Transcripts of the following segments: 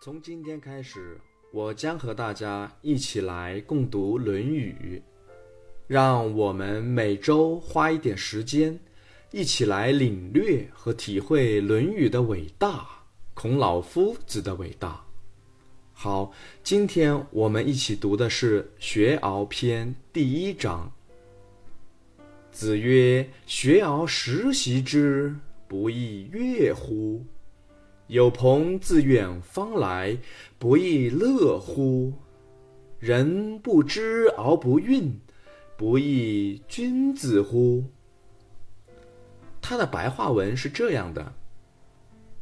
从今天开始，我将和大家一起来共读《论语》，让我们每周花一点时间，一起来领略和体会《论语》的伟大，孔老夫子的伟大。好，今天我们一起读的是《学而篇》第一章。子曰：“学而时习之，不亦说乎？”有朋自远方来，不亦乐乎？人不知而不愠，不亦君子乎？他的白话文是这样的：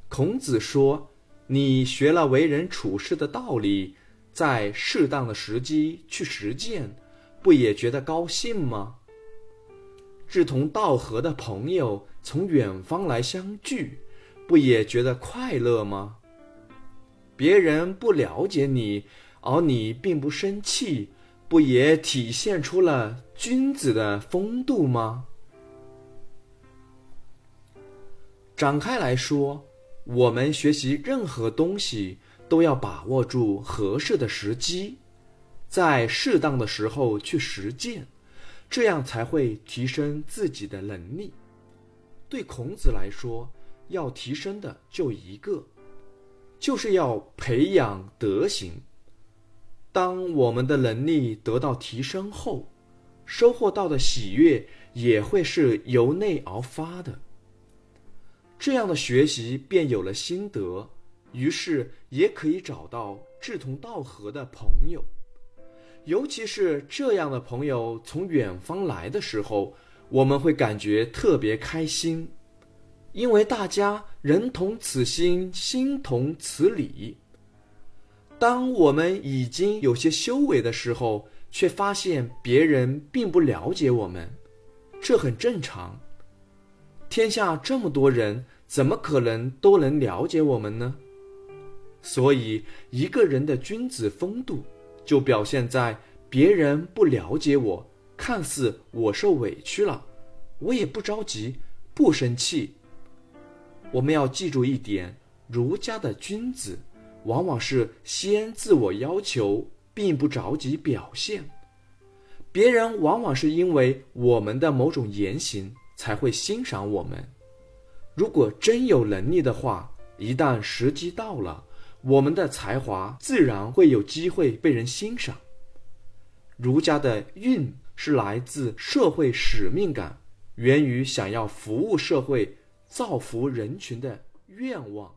孔子说，你学了为人处事的道理，在适当的时机去实践，不也觉得高兴吗？志同道合的朋友从远方来相聚。不也觉得快乐吗？别人不了解你，而你并不生气，不也体现出了君子的风度吗？展开来说，我们学习任何东西都要把握住合适的时机，在适当的时候去实践，这样才会提升自己的能力。对孔子来说。要提升的就一个，就是要培养德行。当我们的能力得到提升后，收获到的喜悦也会是由内而发的。这样的学习便有了心得，于是也可以找到志同道合的朋友。尤其是这样的朋友从远方来的时候，我们会感觉特别开心。因为大家人同此心，心同此理。当我们已经有些修为的时候，却发现别人并不了解我们，这很正常。天下这么多人，怎么可能都能了解我们呢？所以，一个人的君子风度，就表现在别人不了解我，看似我受委屈了，我也不着急，不生气。我们要记住一点：儒家的君子，往往是先自我要求，并不着急表现。别人往往是因为我们的某种言行才会欣赏我们。如果真有能力的话，一旦时机到了，我们的才华自然会有机会被人欣赏。儒家的运是来自社会使命感，源于想要服务社会。造福人群的愿望。